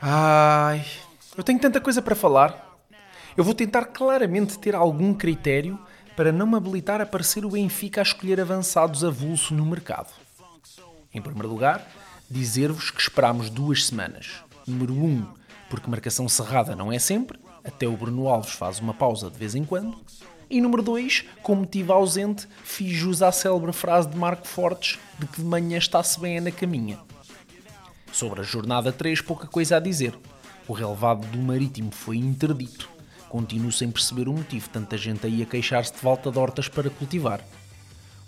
Ai, eu tenho tanta coisa para falar. Eu vou tentar claramente ter algum critério para não me habilitar a parecer o Benfica a escolher avançados avulso no mercado. Em primeiro lugar, dizer-vos que esperámos duas semanas. Número 1, um, porque marcação cerrada não é sempre, até o Bruno Alves faz uma pausa de vez em quando. E número 2, como motivo ausente, fiz jus à célebre frase de Marco Fortes de que de manhã está-se bem na caminha. Sobre a jornada 3, pouca coisa a dizer. O relevado do Marítimo foi interdito. Continuo sem perceber o motivo, tanta gente aí a queixar-se de volta de hortas para cultivar.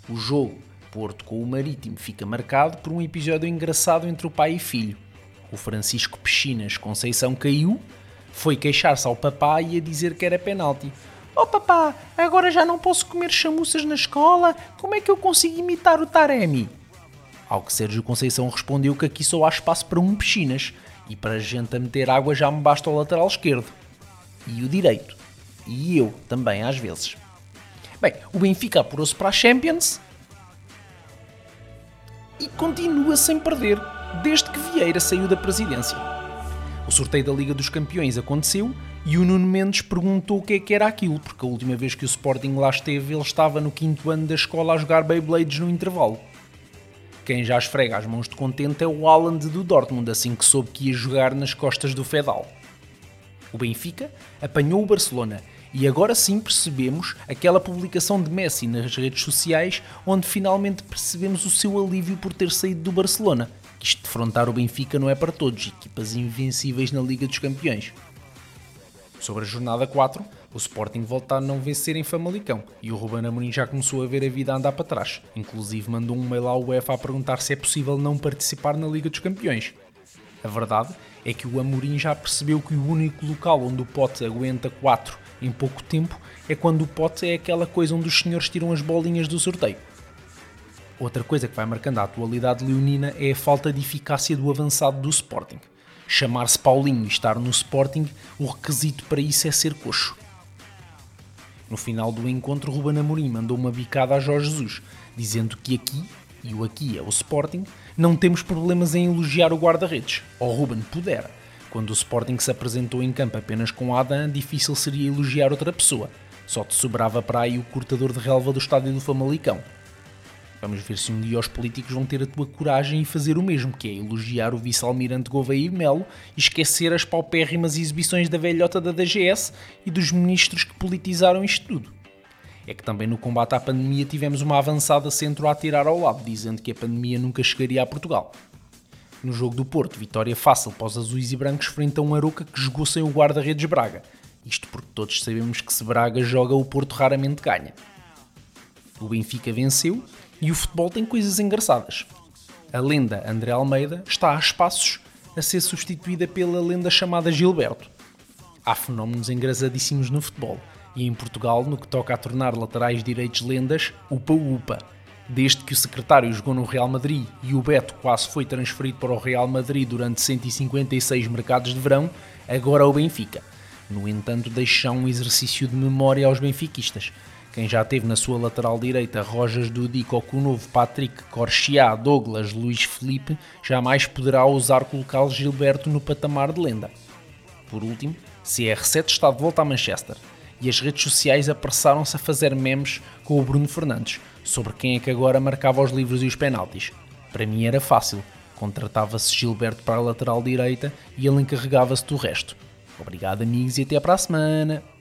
O jogo Porto com o Marítimo fica marcado por um episódio engraçado entre o pai e filho. O Francisco Piscinas Conceição caiu, foi queixar-se ao papá e a dizer que era penalti. Oh papá, agora já não posso comer chamuças na escola, como é que eu consigo imitar o Taremi? Ao que Sérgio Conceição respondeu que aqui só há espaço para um piscinas e para a gente a meter água já me basta o lateral esquerdo. E o direito. E eu também, às vezes. Bem, o Benfica apurou-se para a Champions e continua sem perder, desde que Vieira saiu da presidência. O sorteio da Liga dos Campeões aconteceu e o Nuno Mendes perguntou o que é que era aquilo, porque a última vez que o Sporting lá esteve, ele estava no quinto ano da escola a jogar Beyblades no intervalo. Quem já esfrega as mãos de contente é o Haaland do Dortmund, assim que soube que ia jogar nas costas do Fedal. O Benfica apanhou o Barcelona e agora sim percebemos aquela publicação de Messi nas redes sociais onde finalmente percebemos o seu alívio por ter saído do Barcelona. Isto defrontar o Benfica não é para todos, equipas invencíveis na Liga dos Campeões. Sobre a jornada 4, o Sporting volta a não vencer em Famalicão e o Ruben Amorim já começou a ver a vida andar para trás. Inclusive mandou um mail à UEFA a perguntar se é possível não participar na Liga dos Campeões. A verdade é que o Amorim já percebeu que o único local onde o Pote aguenta 4 em pouco tempo é quando o Pote é aquela coisa onde os senhores tiram as bolinhas do sorteio. Outra coisa que vai marcando a atualidade leonina é a falta de eficácia do avançado do Sporting. Chamar-se Paulinho e estar no Sporting, o requisito para isso é ser coxo. No final do encontro, Ruben Amorim mandou uma bicada a Jorge Jesus, dizendo que aqui, e o aqui é o Sporting, não temos problemas em elogiar o guarda-redes. Ou Ruben pudera. Quando o Sporting se apresentou em campo apenas com Adam, difícil seria elogiar outra pessoa. Só te sobrava para aí o cortador de relva do estádio do Famalicão. Vamos ver se um dia os políticos vão ter a tua coragem e fazer o mesmo, que é elogiar o vice-almirante Gouveia e Melo e esquecer as paupérrimas exibições da velhota da DGS e dos ministros que politizaram isto tudo. É que também no combate à pandemia tivemos uma avançada centro a tirar ao lado, dizendo que a pandemia nunca chegaria a Portugal. No jogo do Porto, vitória fácil para os azuis e brancos frente a um Aroca que jogou sem o guarda-redes Braga. Isto porque todos sabemos que se Braga joga, o Porto raramente ganha. O Benfica venceu e o futebol tem coisas engraçadas. A lenda André Almeida está a espaços a ser substituída pela lenda chamada Gilberto. Há fenómenos engraçadíssimos no futebol e em Portugal, no que toca a tornar laterais direitos lendas, upa-upa. Desde que o secretário jogou no Real Madrid e o Beto quase foi transferido para o Real Madrid durante 156 mercados de verão, agora o Benfica. No entanto, deixa um exercício de memória aos benfiquistas. Quem já teve na sua lateral direita Rojas Dudic ou com o novo Patrick, Corchia, Douglas, Luís Felipe, jamais poderá ousar colocar Gilberto no patamar de lenda. Por último, CR7 está de volta a Manchester e as redes sociais apressaram-se a fazer memes com o Bruno Fernandes sobre quem é que agora marcava os livros e os penaltis. Para mim era fácil, contratava-se Gilberto para a lateral direita e ele encarregava-se do resto. Obrigado amigos e até para a semana!